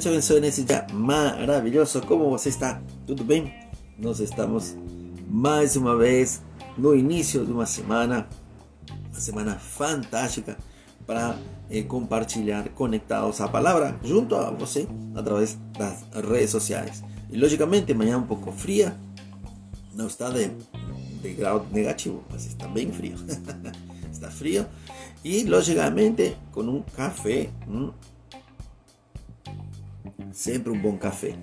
Te abençoe nesse dia maravilhoso. Como você está? Tudo bem? Nós estamos mais uma vez no início de uma semana, uma semana fantástica para eh, compartilhar conectados à palavra junto a você através das redes sociais. E logicamente, manhã um pouco fria, não está de, de grau negativo, mas está bem frio. está frio e logicamente com um café. Hum, sempre um bom café.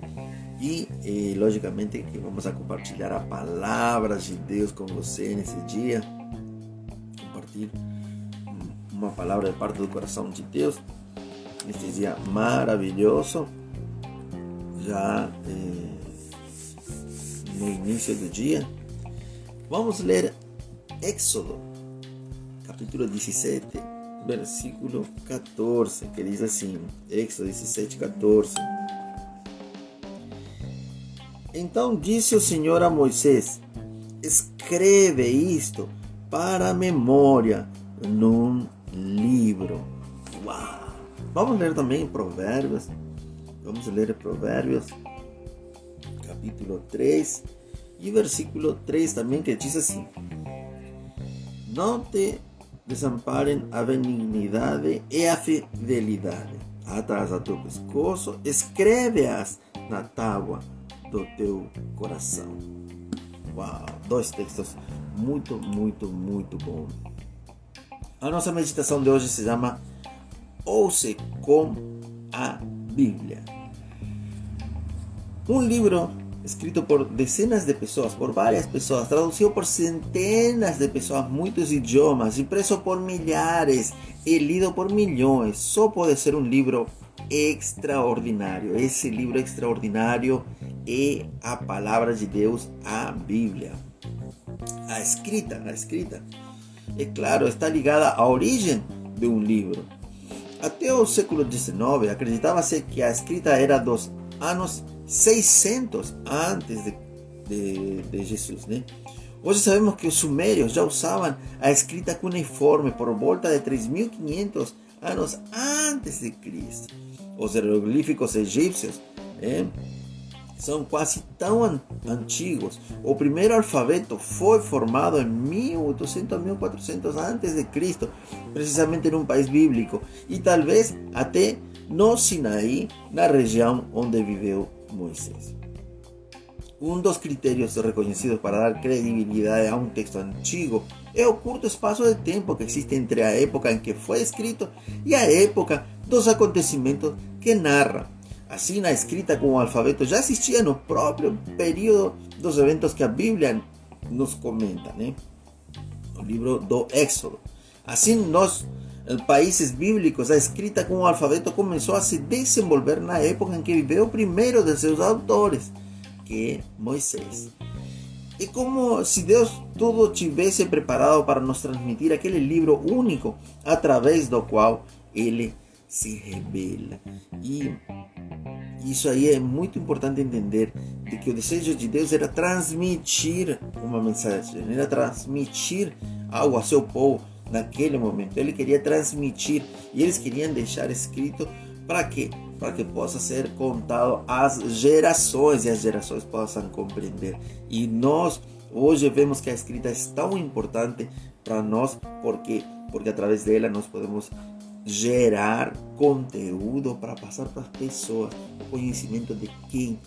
E, eh, logicamente que vamos a compartilhar a palavra de Deus com você nesse dia. Compartilhar uma palavra de parte do coração de Deus neste dia maravilhoso. Já eh, no início do dia. Vamos ler Éxodo, capítulo 17, versículo 14, que diz assim: Éxodo 17, 14. Então disse o Senhor a Moisés: Escreve isto para a memória num livro. Uau! Vamos ler também Provérbios. Vamos ler Provérbios, capítulo 3 e versículo 3 também, que diz assim: Não te desamparem a benignidade e a fidelidade. Atrás a teu pescoço, escreve-as na tábua do teu coração. Uau! Dois textos muito, muito, muito bons. A nossa meditação de hoje se chama Ouça com a Bíblia. Um livro escrito por dezenas de pessoas, por várias pessoas, traduzido por centenas de pessoas, muitos idiomas, impreso por milhares e lido por milhões, só pode ser um livro extraordinário. Esse livro extraordinário é a palavra de Deus, a Bíblia. A escrita, a escrita, é claro, está ligada à origem de um livro. Até o século XIX, acreditava-se que a escrita era dos anos 600 antes de, de, de Jesús. ¿no? Hoy sabemos que los sumerios ya usaban a escrita cuneiforme por volta de 3500 años antes de Cristo. Los jeroglíficos egipcios ¿eh? son casi tan antiguos. O primer alfabeto fue formado en 1800 1400 antes de Cristo, precisamente en un país bíblico, y tal vez até no Sinaí, na región donde vivió Moisés. Um dos critérios reconhecidos para dar credibilidade a um texto antigo é o curto espaço de tempo que existe entre a época em que foi escrito e a época dos acontecimentos que narra. Assim, na escrita com o alfabeto já existia no próprio período dos eventos que a Bíblia nos comenta, né? O livro do Éxodo. Assim, nós países bíblicos, a escrita com o alfabeto começou a se desenvolver na época em que viveu o primeiro de seus autores, que é Moisés. É como se Deus tudo tivesse preparado para nos transmitir aquele livro único através do qual ele se revela. E isso aí é muito importante entender de que o desejo de Deus era transmitir uma mensagem, era transmitir algo ao seu povo naquele momento. Ele queria transmitir e eles queriam deixar escrito para quê? Para que possa ser contado às gerações e as gerações possam compreender. E nós hoje vemos que a escrita é tão importante para nós porque porque através dela nós podemos gerar conteúdo para passar para as pessoas o conhecimento de quem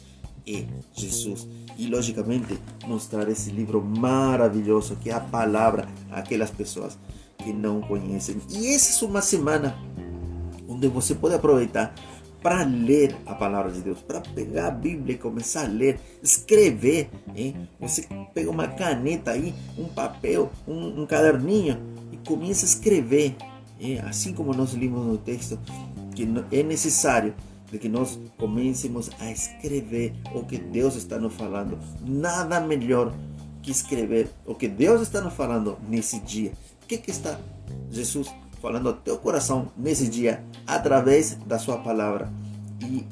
é Jesus. E logicamente mostrar esse livro maravilhoso que é a palavra àquelas pessoas que não conhecem. E essa é uma semana onde você pode aproveitar para ler a palavra de Deus, para pegar a Bíblia e começar a ler, escrever. Hein? Você pega uma caneta aí, um papel, um, um caderninho e começa a escrever. Hein? Assim como nós limos no texto, que é necessário de que nós comecemos a escrever o que Deus está nos falando. Nada melhor que escrever o que Deus está nos falando nesse dia. Que, que está Jesus falando ao teu coração nesse dia através da sua palavra? E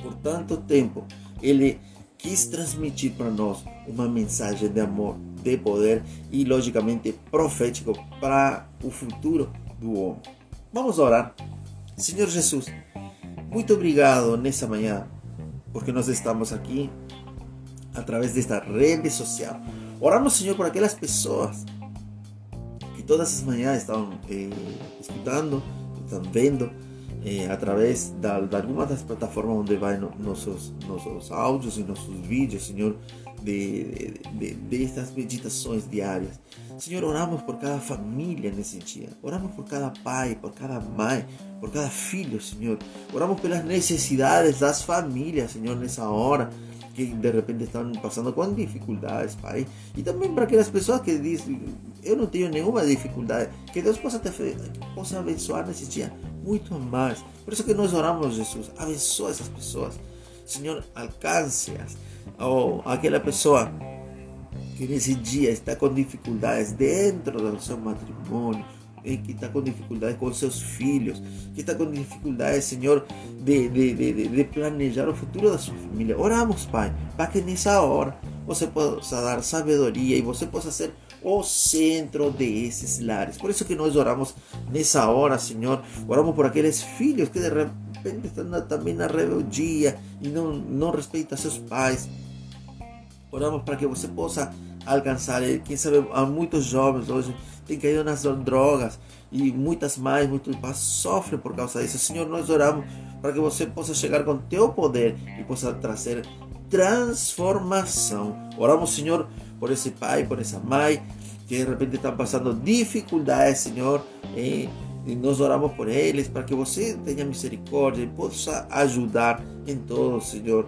por tanto tempo ele quis transmitir para nós uma mensagem de amor, de poder e logicamente profético para o futuro do homem. Vamos orar. Senhor Jesus, Muito obrigado nessa manhã, porque nós estamos aqui a través desta rede social. Oramos, Senhor, por aquelas pessoas todas as manhãs estão eh, escutando, estão vendo eh, a través de, de alguma das plataformas onde vai no, nossos, nossos áudios e nossos vídeos, Senhor, de, de, de, estas meditações diárias. Senhor, oramos por cada família nesse dia. Oramos por cada pai, por cada mãe, por cada filho, Senhor. Oramos pelas necessidades das famílias, Senhor, nessa hora que de repente estão passando com dificuldades, Pai. E também para aquelas pessoas que dizem, eu não tenho nenhuma dificuldade, que Deus possa, te, possa abençoar nesse dia muito mais. Por isso que nós oramos, Jesus, abençoa essas pessoas. Senhor, alcance-as. Ou aquela pessoa que nesse está com dificuldades dentro do seu matrimônio, que está com dificuldades com seus filhos, que está com dificuldades, Senhor, de, de, de, de, planejar o futuro da sua família. Oramos, Pai, para que nessa hora você possa dar sabedoria e você possa ser o centro desses lares. Por isso que nós oramos nessa hora, Senhor. Oramos por aqueles filhos que de repente estão também na rebeldia e não, não respeitam seus pais. Oramos para que você possa alcançar. Quem sabe há muitos jovens hoje têm caído nas drogas e muitas mais, muitos pais sofrem por causa disso. Senhor, nós oramos para que você possa chegar com teu poder e possa trazer transformação. Oramos, Senhor, por esse pai, por essa mãe que de repente estão passando dificuldades, Senhor. E, e nós oramos por eles para que você tenha misericórdia e possa ajudar em todo, Senhor,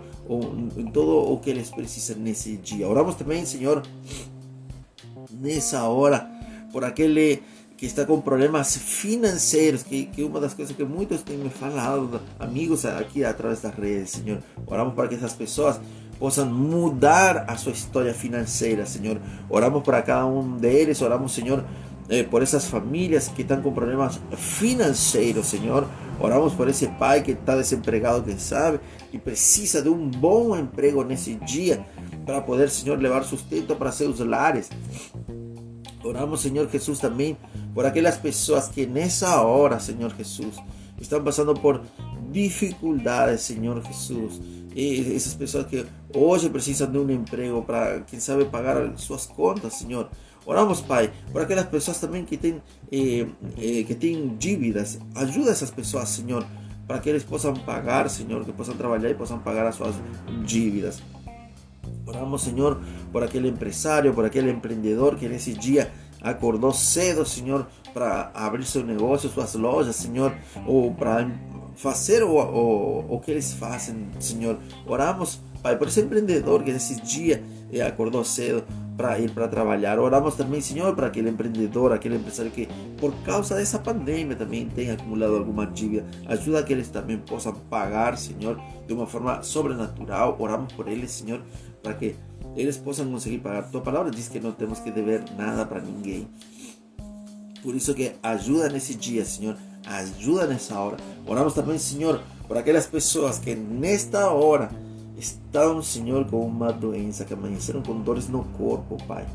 em todo o que eles precisam nesse dia. Oramos também, Senhor, nessa hora, por aquele que está com problemas financeiros, que, que uma das coisas que muitos têm me falado, amigos aqui através das redes, Senhor. Oramos para que essas pessoas possam mudar a sua história financeira, Senhor. Oramos para cada um deles, oramos, Senhor, eh, por essas famílias que estão com problemas financeiros, Senhor. Oramos por esse pai que está desempregado, quem sabe, e precisa de um bom emprego nesse dia para poder, Senhor, levar sustento para seus lares. Oramos, Señor Jesús, también por aquellas personas que en esa hora, Señor Jesús, están pasando por dificultades, Señor Jesús. Y esas personas que hoy precisan de un empleo para, quien sabe, pagar sus contas, Señor. Oramos, Pai, por aquellas personas también que tienen, eh, eh, que tienen dívidas. Ayuda a esas personas, Señor, para que les puedan pagar, Señor, que puedan trabajar y puedan pagar a sus dívidas. Oramos, Señor, por aquele empresário, por aquele empreendedor que nesse dia acordou cedo, Senhor, para abrir seu negócio, suas lojas, Senhor, ou para fazer o, o, o que eles fazem, Senhor. Oramos, Pai, por esse empreendedor que nesse dia eh, acordou cedo para ir para trabalhar. Oramos também, Senhor, para aquele empreendedor, aquele empresário que, por causa dessa pandemia, também tem acumulado alguma dívida. Ajuda que eles também possam pagar, Senhor, de uma forma sobrenatural. Oramos por eles, Senhor, para que eles possam conseguir pagar. Tua palavra diz que não temos que dever nada para ninguém. Por isso que ajuda nesse dia, Senhor. Ajuda nessa hora. Oramos também, Senhor, por aquelas pessoas que nesta hora estão, Senhor, com uma doença, que amanheceram com dores no corpo, Pai.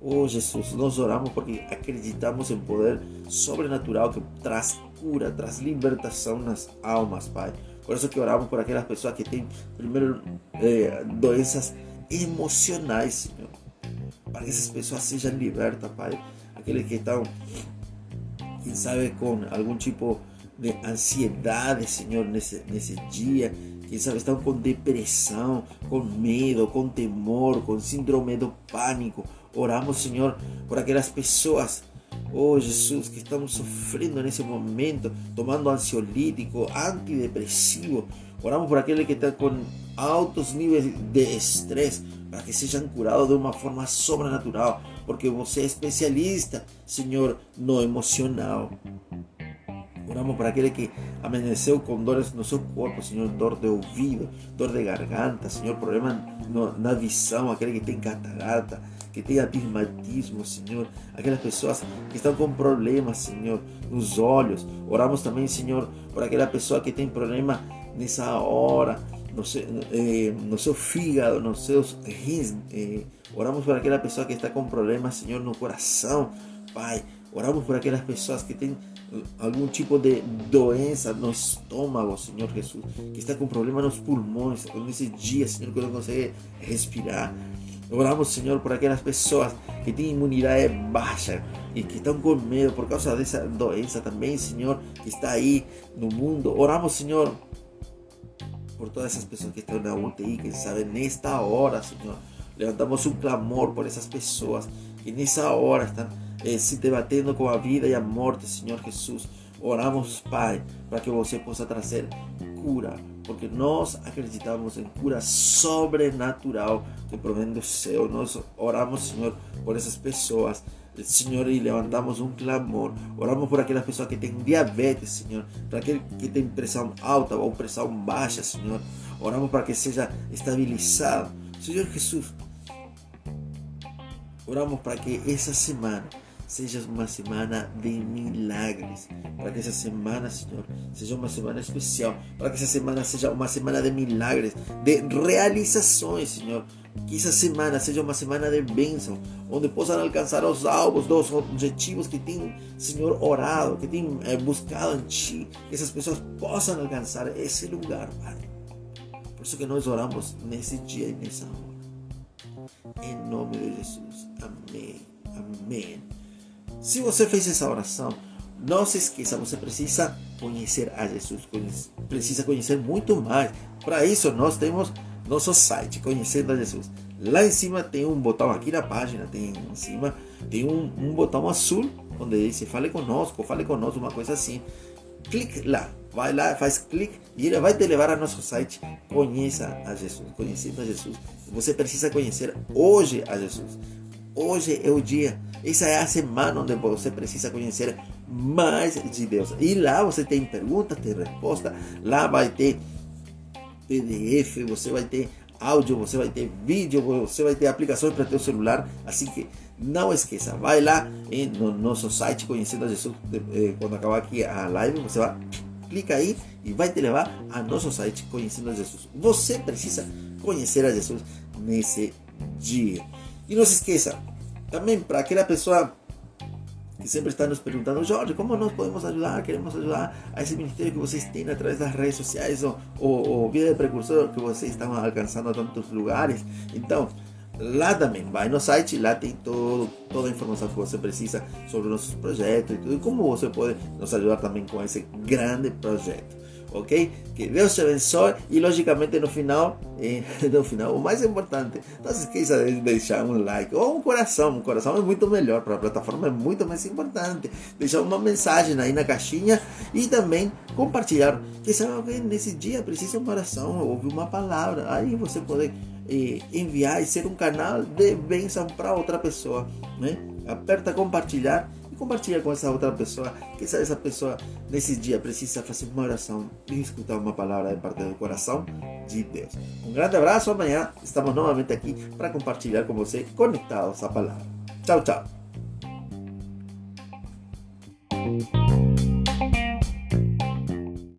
Oh Jesus, nós oramos porque acreditamos em poder sobrenatural que traz cura, traz libertação nas almas, Pai. Por isso que oramos por aquelas pessoas que têm, primeiro, eh, doenças emocionais, Senhor. Para que essas pessoas sejam libertas, Pai. Aqueles que estão, quem sabe, com algum tipo de ansiedade, Senhor, nesse, nesse dia. Quem sabe estão com depressão, com medo, com temor, com síndrome do pânico. Oramos, Senhor, por aquelas pessoas Oh Jesus, que estamos sofrendo nesse momento, tomando ansiolítico, antidepressivo. Oramos por aquele que está com altos níveis de estresse, para que sejam curados de uma forma sobrenatural, porque você é especialista, Senhor, no emocional. Oramos para aquele que amanheceu com dores no seu corpo, Senhor, dor de ouvido, dor de garganta, Senhor, problema na visão, aquele que tem catarata, que tem abismatismo, Senhor, aquelas pessoas que estão com problemas, Senhor, nos olhos. Oramos também, Senhor, por aquela pessoa que tem problema nessa hora, no seu, eh, no seu fígado, nos seus rins. Eh, oramos por aquela pessoa que está com problemas, Senhor, no coração, Pai. Oramos por aquelas pessoas que têm algum tipo de doença no estômago, Senhor Jesus, que está com problema nos pulmões, nesse dia, Senhor, que não consegue respirar. Oramos, Senhor, por aquelas pessoas que têm imunidade baixa e que estão com medo por causa dessa doença também, Senhor, que está aí no mundo. Oramos, Senhor, por todas essas pessoas que estão na UTI, que sabem nesta hora, Senhor. Levantamos um clamor por essas pessoas que nessa hora estão eh, se debatendo com a vida e a morte, Senhor Jesus. Oramos, Pai, para que você possa trazer cura, porque nós acreditamos em cura sobrenatural que provém do céu. Nós oramos, Senhor, por essas pessoas. Senhor, e levantamos um clamor. Oramos por aquelas pessoas que têm diabetes, Senhor. Para aquele que tem pressão alta ou pressão baixa, Senhor. Oramos para que seja estabilizado. Senhor Jesus, oramos para que essa semana seja uma semana de milagres. Para que essa semana, Senhor, seja uma semana especial. Para que essa semana seja uma semana de milagres, de realizações, Senhor. Que essa semana seja uma semana de bênção, onde possam alcançar os alvos, os objetivos que tem, Senhor, orado, que tem é, buscado em Ti. Que essas pessoas possam alcançar esse lugar, Pai. Por isso que nós oramos nesse dia e nessa hora. Em nome de Jesus. Amém. Amém. Se você fez essa oração, não se esqueça, você precisa conhecer a Jesus, precisa conhecer muito mais. Para isso, nós temos nosso site, Conhecendo a Jesus. Lá em cima tem um botão, aqui na página tem em cima, tem um, um botão azul, onde diz fale conosco, fale conosco, uma coisa assim. Clique lá, vai lá, faz clique e ele vai te levar ao nosso site. Conheça a Jesus, conhecendo a Jesus. Você precisa conhecer hoje a Jesus. Hoje é o dia, essa é a semana onde você precisa conhecer mais de Deus. E lá você tem perguntas, tem respostas, lá vai ter PDF, você vai ter áudio, você vai ter vídeo, você vai ter aplicações para teu celular. Assim que não esqueça, vai lá no nosso site Conhecendo a Jesus. Eh, quando acabar aqui a live, você vai clica aí e vai te levar a nosso site Conhecendo a Jesus. Você precisa conhecer a Jesus nesse dia. E não se esqueça, também para aquela pessoa que sempre está nos perguntando, Jorge, como nós podemos ajudar? Queremos ajudar a esse ministério que vocês têm através das redes sociais ou, ou, ou vida de precursor que vocês estão alcançando a tantos lugares. Então, lá também, vai no site, lá tem todo, toda a informação que você precisa sobre nossos projetos e tudo, e como você pode nos ajudar também com esse grande projeto ok? Que Deus te abençoe e logicamente no final, eh, no final, o mais importante, não se esqueça de deixar um like ou um coração, um coração é muito melhor para a plataforma, é muito mais importante. Deixar uma mensagem aí na caixinha e também compartilhar. Que sabe alguém nesse dia precisa uma oração, ouvir uma palavra, aí você pode eh, enviar e ser um canal de bênção para outra pessoa, né? Aperta compartilhar compartilha com essa outra pessoa. Que sabe essa pessoa nesse dia precisa fazer uma oração e escutar uma palavra de parte do coração de Deus. Um grande abraço. Amanhã estamos novamente aqui para compartilhar com você conectados à palavra. Tchau, tchau.